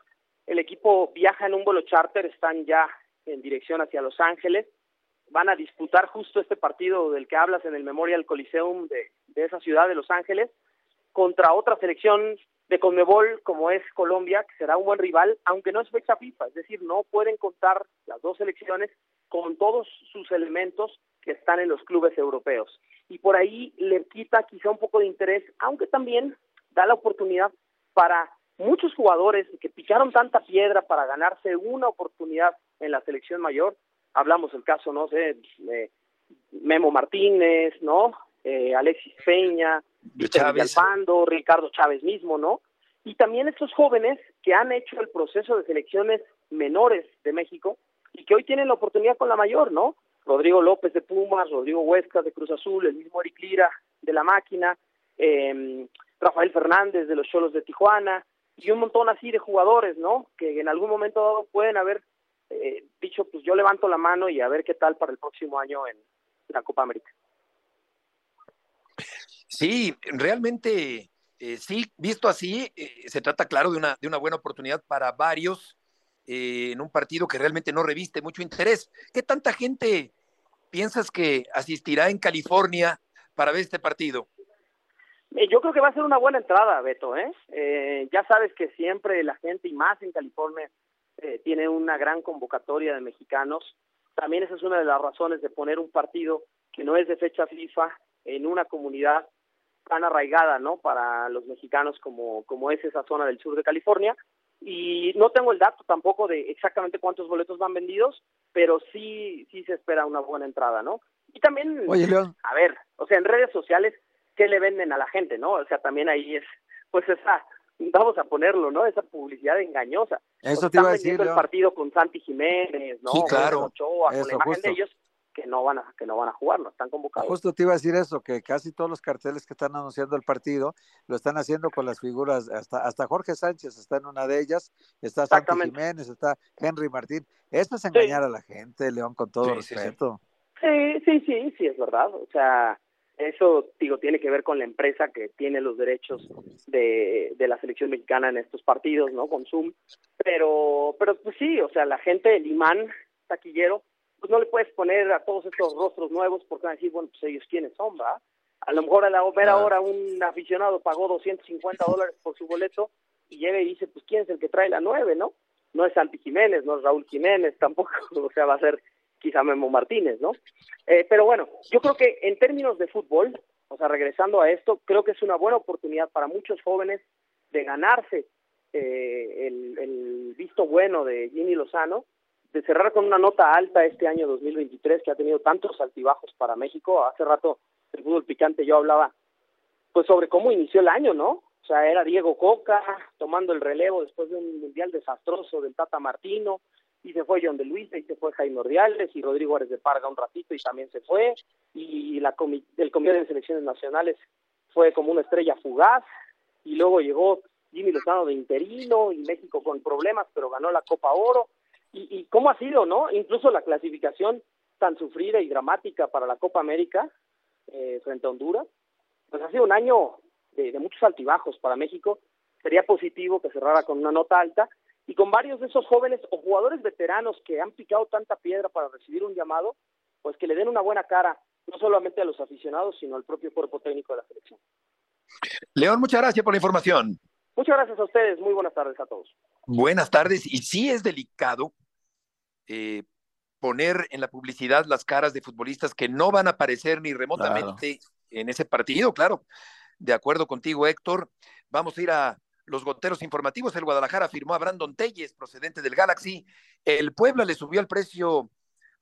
el equipo viaja en un vuelo charter, están ya en dirección hacia Los Ángeles, van a disputar justo este partido del que hablas en el Memorial Coliseum de, esa ciudad de Los Ángeles, contra otra selección de Conmebol como es Colombia, que será un buen rival, aunque no es fecha FIFA, es decir, no pueden contar las dos selecciones con todos sus elementos que están en los clubes europeos. Y por ahí le quita quizá un poco de interés, aunque también da la oportunidad para muchos jugadores que picaron tanta piedra para ganarse una oportunidad en la selección mayor. Hablamos el caso, no sé, de Memo Martínez, ¿no? Eh, Alexis Peña. Villalpando, Ricardo Chávez mismo, ¿no? Y también estos jóvenes que han hecho el proceso de selecciones menores de México y que hoy tienen la oportunidad con la mayor, ¿no? Rodrigo López de Pumas, Rodrigo Huescas de Cruz Azul, el mismo Eric Lira de La Máquina, eh, Rafael Fernández de los Cholos de Tijuana y un montón así de jugadores, ¿no? Que en algún momento dado pueden haber eh, dicho, pues yo levanto la mano y a ver qué tal para el próximo año en la Copa América. Sí, realmente, eh, sí, visto así, eh, se trata, claro, de una, de una buena oportunidad para varios eh, en un partido que realmente no reviste mucho interés. ¿Qué tanta gente piensas que asistirá en California para ver este partido? Yo creo que va a ser una buena entrada, Beto. ¿eh? Eh, ya sabes que siempre la gente, y más en California, eh, tiene una gran convocatoria de mexicanos. También esa es una de las razones de poner un partido que no es de fecha FIFA en una comunidad tan arraigada, ¿no? Para los mexicanos como, como es esa zona del sur de California. Y no tengo el dato tampoco de exactamente cuántos boletos van vendidos, pero sí, sí se espera una buena entrada, ¿no? Y también, Oye, a ver, o sea, en redes sociales, ¿qué le venden a la gente, no? O sea, también ahí es, pues esa, vamos a ponerlo, ¿no? Esa publicidad engañosa. Eso te iba a decir, vendiendo el partido con Santi Jiménez, ¿no? Sí, claro. Con Ochoa, con Eso, la imagen justo. de ellos que no van a que no van a jugar, no están convocados. Justo te iba a decir eso, que casi todos los carteles que están anunciando el partido lo están haciendo con las figuras, hasta, hasta Jorge Sánchez está en una de ellas, está Santi. Jiménez, está Henry Martín. Esto es engañar a la gente, León, con todo sí. respeto. Sí, sí, sí, sí, es verdad. O sea, eso, digo, tiene que ver con la empresa que tiene los derechos de, de la selección mexicana en estos partidos, ¿no? Con Zoom. Pero, pero pues sí, o sea, la gente, el imán taquillero, pues no le puedes poner a todos estos rostros nuevos porque van a decir, bueno, pues ellos quiénes son, ¿va? A lo mejor a la ver ahora un aficionado pagó 250 dólares por su boleto y llega y dice, pues quién es el que trae la nueve, ¿no? No es Santi Jiménez, no es Raúl Jiménez, tampoco, o sea, va a ser quizá Memo Martínez, ¿no? Eh, pero bueno, yo creo que en términos de fútbol, o sea, regresando a esto, creo que es una buena oportunidad para muchos jóvenes de ganarse eh, el, el visto bueno de Jimmy Lozano, de cerrar con una nota alta este año 2023 que ha tenido tantos altibajos para México. Hace rato el fútbol picante yo hablaba pues sobre cómo inició el año, ¿no? O sea, era Diego Coca tomando el relevo después de un mundial desastroso del Tata Martino, y se fue John de Luis, y se fue Jaime Ordiales, y Rodrigo Árez de Parga un ratito y también se fue, y la el Comité de Selecciones Nacionales fue como una estrella fugaz, y luego llegó Jimmy Lozano de interino, y México con problemas, pero ganó la Copa Oro, y, y cómo ha sido, ¿no? Incluso la clasificación tan sufrida y dramática para la Copa América eh, frente a Honduras, pues ha sido un año de, muchos altibajos para México. Sería positivo que cerrara con una nota alta y con varios de esos jóvenes o jugadores veteranos que han picado tanta piedra para recibir un llamado, pues que le den una buena cara, no solamente a los aficionados, sino al propio cuerpo técnico de la selección. León, muchas gracias por la información. Muchas gracias a ustedes. Muy buenas tardes a todos. Buenas tardes. Y sí es delicado eh, poner en la publicidad las caras de futbolistas que no van a aparecer ni remotamente en ese partido, claro. De acuerdo contigo, Héctor. Vamos a ir a los goteros informativos. El Guadalajara firmó a Brandon Telles, procedente del Galaxy. El Puebla le subió el precio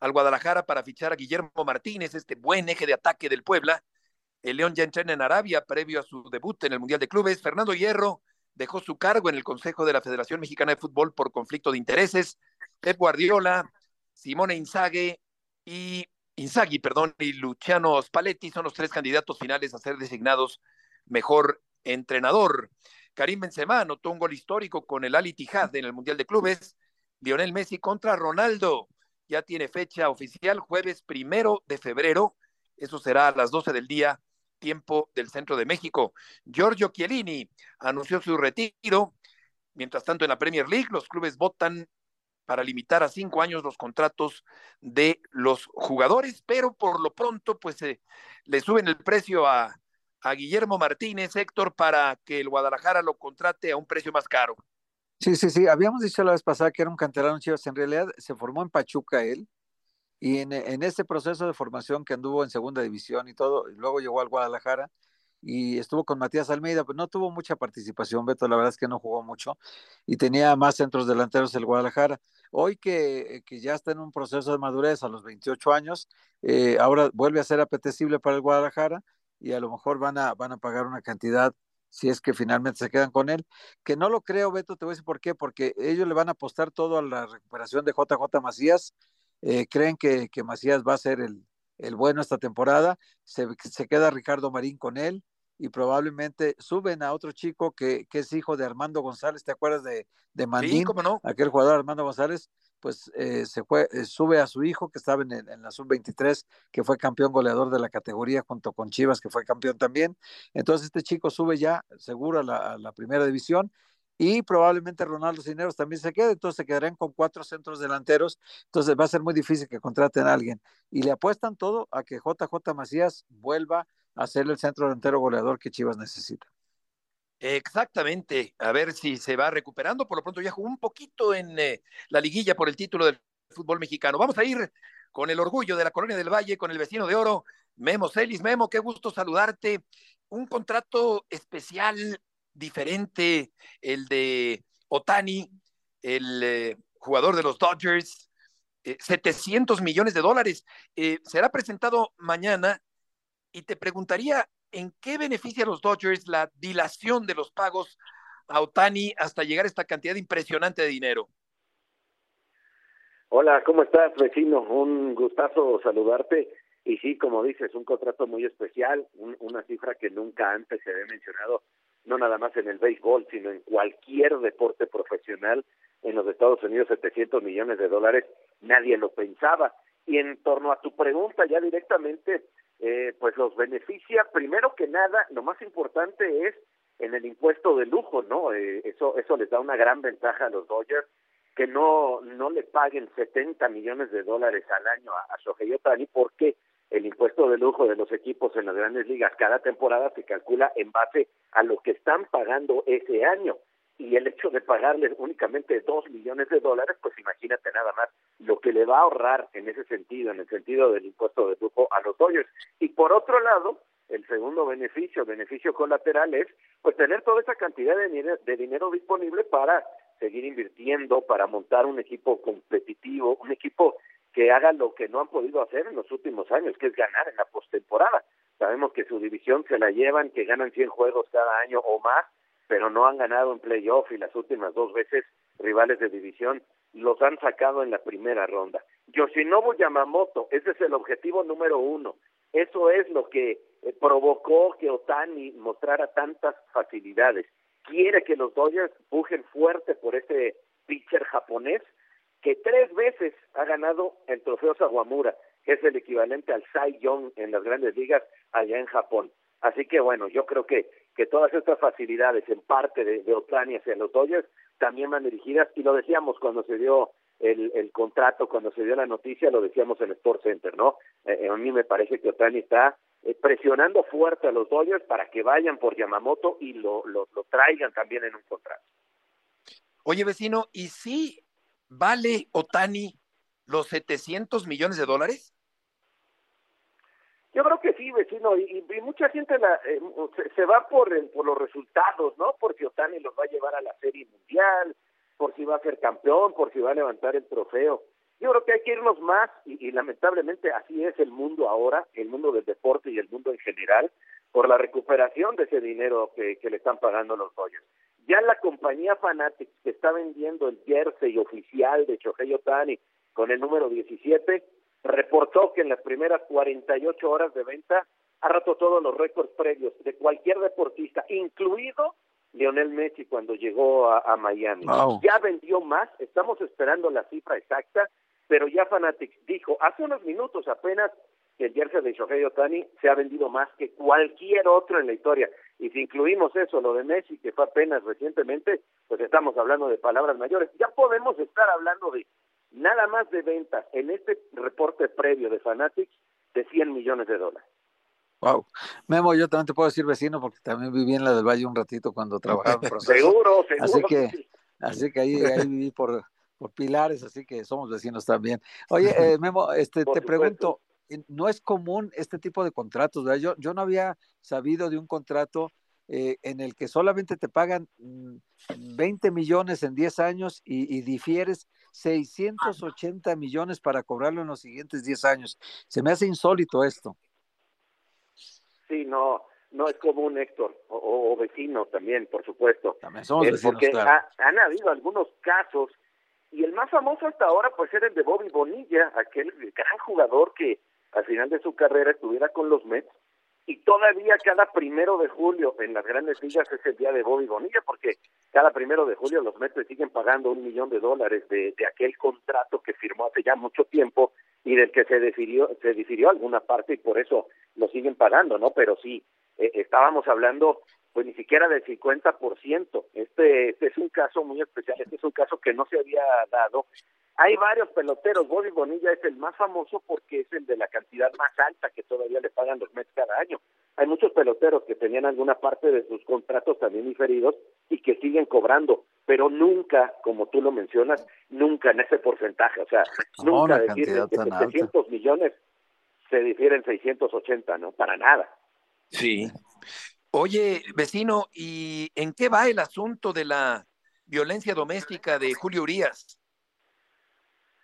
al Guadalajara para fichar a Guillermo Martínez, este buen eje de ataque del Puebla. El León ya entrena en Arabia previo a su debut en el Mundial de Clubes. Fernando Hierro dejó su cargo en el Consejo de la Federación Mexicana de Fútbol por conflicto de intereses. Pep Guardiola, Simone Inzaghi y Inzaghi, perdón, y Luciano Spalletti son los tres candidatos finales a ser designados mejor entrenador. Karim Benzema anotó un gol histórico con el Ali Tijad en el Mundial de Clubes. Lionel Messi contra Ronaldo. Ya tiene fecha oficial, jueves primero de febrero. Eso será a las 12 del día, tiempo del centro de México. Giorgio Chiellini anunció su retiro. Mientras tanto, en la Premier League, los clubes votan para limitar a cinco años los contratos de los jugadores, pero por lo pronto, pues le suben el precio a a Guillermo Martínez, Héctor, para que el Guadalajara lo contrate a un precio más caro. Sí, sí, sí. Habíamos dicho la vez pasada que era un canterano Chivas. En realidad se formó en Pachuca él. Y en, en ese proceso de formación que anduvo en segunda división y todo, luego llegó al Guadalajara y estuvo con Matías Almeida, pues no tuvo mucha participación, Beto, la verdad es que no jugó mucho y tenía más centros delanteros el Guadalajara. Hoy que, que ya está en un proceso de madurez a los 28 años, eh, ahora vuelve a ser apetecible para el Guadalajara y a lo mejor van a, van a pagar una cantidad si es que finalmente se quedan con él, que no lo creo, Beto, te voy a decir por qué, porque ellos le van a apostar todo a la recuperación de JJ Macías, eh, creen que, que, Macías va a ser el, el bueno esta temporada, se, se, queda Ricardo Marín con él y probablemente suben a otro chico que, que es hijo de Armando González, ¿te acuerdas de, de Mandín? Sí, no? Aquel jugador Armando González, pues eh, se fue, eh, sube a su hijo que estaba en, la sub-23, que fue campeón goleador de la categoría junto con Chivas, que fue campeón también. Entonces este chico sube ya seguro a la, a la primera división y probablemente Ronaldo Cineros también se quede, entonces se quedarán con cuatro centros delanteros, entonces va a ser muy difícil que contraten a alguien. Y le apuestan todo a que JJ Macías vuelva a ser el centro delantero goleador que Chivas necesita. Exactamente, a ver si se va recuperando. Por lo pronto ya jugó un poquito en eh, la liguilla por el título del fútbol mexicano. Vamos a ir con el orgullo de la Colonia del Valle, con el vecino de oro, Memo Celis. Memo, qué gusto saludarte. Un contrato especial, diferente, el de Otani, el eh, jugador de los Dodgers, eh, 700 millones de dólares. Eh, será presentado mañana y te preguntaría, ¿en qué beneficia a los Dodgers la dilación de los pagos a Otani hasta llegar a esta cantidad impresionante de dinero? Hola, ¿cómo estás, vecino? Un gustazo saludarte. Y sí, como dices, un contrato muy especial, un, una cifra que nunca antes se había mencionado, no nada más en el béisbol, sino en cualquier deporte profesional en los Estados Unidos, 700 millones de dólares, nadie lo pensaba. Y en torno a tu pregunta, ya directamente, eh, pues los beneficia, primero que nada, lo más importante es en el impuesto de lujo, ¿no? Eh, eso, eso les da una gran ventaja a los Dodgers, que no, no le paguen 70 millones de dólares al año a, a Shohei Otani porque el impuesto de lujo de los equipos en las grandes ligas cada temporada se calcula en base a lo que están pagando ese año y el hecho de pagarles únicamente dos millones de dólares, pues imagínate nada más lo que le va a ahorrar en ese sentido, en el sentido del impuesto de lujo a los Dodgers. Y por otro lado, el segundo beneficio, beneficio colateral es pues tener toda esa cantidad de dinero, de dinero disponible para seguir invirtiendo, para montar un equipo competitivo, un equipo que haga lo que no han podido hacer en los últimos años, que es ganar en la postemporada. Sabemos que su división se la llevan, que ganan 100 juegos cada año o más, pero no han ganado en playoff y las últimas dos veces rivales de división los han sacado en la primera ronda. Yoshinobu Yamamoto, ese es el objetivo número uno. Eso es lo que eh, provocó que Otani mostrara tantas facilidades. Quiere que los Dodgers pujen fuerte por ese pitcher japonés que tres veces ha ganado el trofeo Sawamura, que es el equivalente al Cy Young en las grandes ligas allá en Japón. Así que bueno, yo creo que, que todas estas facilidades en parte de, de Otani hacia los Dodgers también van dirigidas, y lo decíamos cuando se dio el, el contrato, cuando se dio la noticia, lo decíamos en Sport Center, ¿no? Eh, a mí me parece que Otani está eh, presionando fuerte a los Dodgers para que vayan por Yamamoto y lo, lo, lo traigan también en un contrato. Oye, vecino, ¿y si vale Otani los 700 millones de dólares? Yo creo que sí, vecino, y, y mucha gente la, eh, se, se, va por, el, por los resultados, ¿no? Porque Otani los va a llevar a la Serie Mundial, por si va a ser campeón, por si va a levantar el trofeo. Yo creo que hay que irnos más, y, lamentablemente así es el mundo ahora, el mundo del deporte y el mundo en general, por la recuperación de ese dinero que, que le están pagando los Dodgers. Ya la compañía Fanatics que está vendiendo el jersey oficial de Shohei Otani con el número 17 reportó que en las primeras 48 horas de venta ha roto todos los récords previos de cualquier deportista, incluido Lionel Messi cuando llegó a, a Miami. Wow. Ya vendió más, estamos esperando la cifra exacta, pero ya Fanatics dijo hace unos minutos apenas que el jersey de Shohei Otani se ha vendido más que cualquier otro en la historia. Y si incluimos eso, lo de Messi, que fue apenas recientemente, pues estamos hablando de palabras mayores. Ya podemos estar hablando de nada más de ventas en este reporte previo de Fanatics de 100 millones de dólares. Wow. Memo, yo también te puedo decir vecino porque también viví en la del Valle un ratito cuando trabajaba en seguro, seguro. Así que, así que ahí, ahí viví por, por Pilares, así que somos vecinos también. Oye, eh, Memo, este, te pregunto, no es común este tipo de contratos, ¿verdad? Yo, yo no había sabido de un contrato eh, en el que solamente te pagan 20 mm, millones en 10 años y, y, difieres 680 millones para cobrarlo en los siguientes 10 años. Se me hace insólito esto. Sí, no, no es común, Héctor, o, o vecino también, por supuesto. También somos Eh, vecinos, porque claro. ha- han habido algunos casos, y el más famoso hasta ahora pues era el de Bobby Bonilla, aquel gran jugador que al final de su carrera estuviera con los Mets, y todavía cada primero de julio en las grandes ligas es el día de Bobby Bonilla, porque cada primero de julio los Mets siguen pagando un millón de dólares de, de aquel contrato que firmó hace ya mucho tiempo y del que se difirió, se difirió alguna parte y por eso lo siguen pagando, ¿no? Pero sí, eh, estábamos hablando pues ni siquiera del 50%. Este, este es un caso muy especial, este es un caso que no se había dado. Hay varios peloteros, Bobby Bonilla es el más famoso porque es el de la cantidad más alta que todavía le pagan los Mets cada año. Hay muchos peloteros que tenían alguna parte de sus contratos también diferidos y que siguen cobrando, pero nunca, como tú lo mencionas, nunca en ese porcentaje. O sea, No, nunca una decir cantidad que tan alta. 700 millones se difieren 680, ¿no? Para nada. Sí. Oye, vecino, ¿y en qué va el asunto de la violencia doméstica de Julio Urias?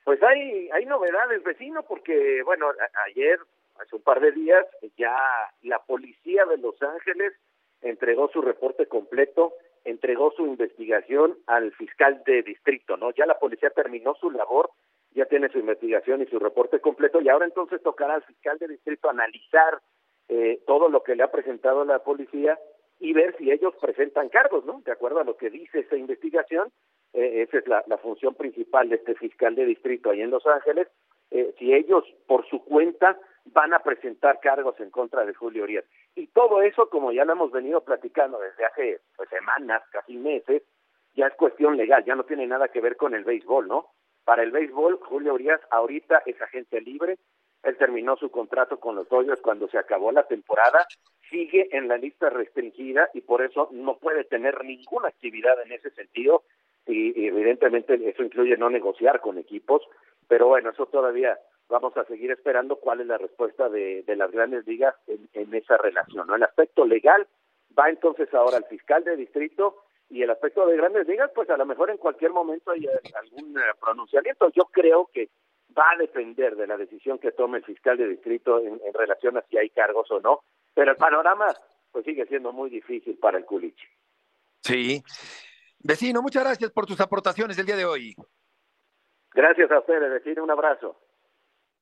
Pues hay, hay novedades, vecino, porque, bueno, ayer, hace un par de días, ya la policía de Los Ángeles entregó su reporte completo, entregó su investigación al fiscal de distrito, ¿no? Ya la policía terminó su labor, ya tiene su investigación y su reporte completo, y ahora entonces tocará al fiscal de distrito analizar eh, todo lo que le ha presentado la policía y ver si ellos presentan cargos, ¿no? De acuerdo a lo que dice esa investigación, eh, esa es la, la función principal de este fiscal de distrito ahí en Los Ángeles, eh, si ellos por su cuenta van a presentar cargos en contra de Julio Urias. Y todo eso, como ya lo hemos venido platicando desde hace pues, semanas, casi meses, ya es cuestión legal, ya no tiene nada que ver con el béisbol, ¿no? Para el béisbol, Julio Urias ahorita es agente libre, él terminó su contrato con los Dodgers cuando se acabó la temporada, sigue en la lista restringida y por eso no puede tener ninguna actividad en ese sentido y, evidentemente eso incluye no negociar con equipos, pero bueno, eso todavía vamos a seguir esperando cuál es la respuesta de, las grandes ligas en, esa relación. ¿no? El aspecto legal va entonces ahora al fiscal de distrito y el aspecto de grandes ligas, pues a lo mejor en cualquier momento hay algún eh, pronunciamiento. Yo creo que va a depender de la decisión que tome el fiscal de distrito en, relación a si hay cargos o no, pero el panorama pues sigue siendo muy difícil para el Culiche. Sí. Vecino, muchas gracias por tus aportaciones el día de hoy. Gracias a ustedes, vecino, un abrazo.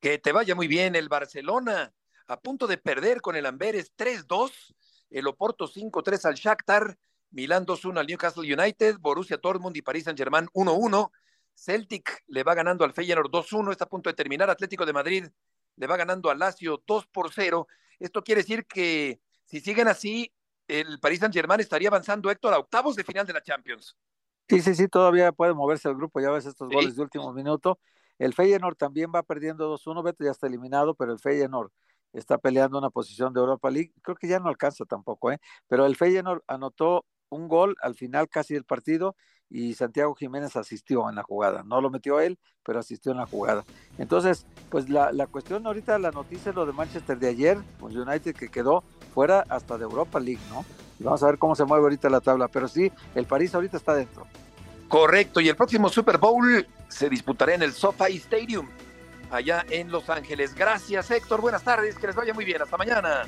Que te vaya muy bien el Barcelona, a punto de perder con el Amberes 3-2, el Oporto 5-3 al Shakhtar, Milán 2-1 al Newcastle United, Borussia Dortmund y París Saint-Germain 1-1, Celtic le va ganando al Feyenoord 2-1, está a punto de terminar, Atlético de Madrid le va ganando al Lazio 2 0. Esto quiere decir que si siguen así, el Paris Saint-Germain estaría avanzando, Héctor, a octavos de final de la Champions. Sí, sí, sí, todavía puede moverse el grupo, ya ves estos goles de último minuto. El Feyenoord también va perdiendo 2-1, Beto ya está eliminado, pero el Feyenoord está peleando una posición de Europa League. Creo que ya no alcanza tampoco, ¿eh? Pero el Feyenoord anotó un gol al final casi del partido y Santiago Jiménez asistió en la jugada. No lo metió él, pero asistió en la jugada. Entonces, pues la, la cuestión ahorita, la noticia es lo de Manchester de ayer, con United que quedó fuera hasta de Europa League, ¿no? vamos a ver cómo se mueve ahorita la tabla, pero sí, el París ahorita está dentro. Correcto, y el próximo Super Bowl se disputará en el SoFi Stadium, allá en Los Ángeles. Gracias, Héctor. Buenas tardes, que les vaya muy bien. Hasta mañana.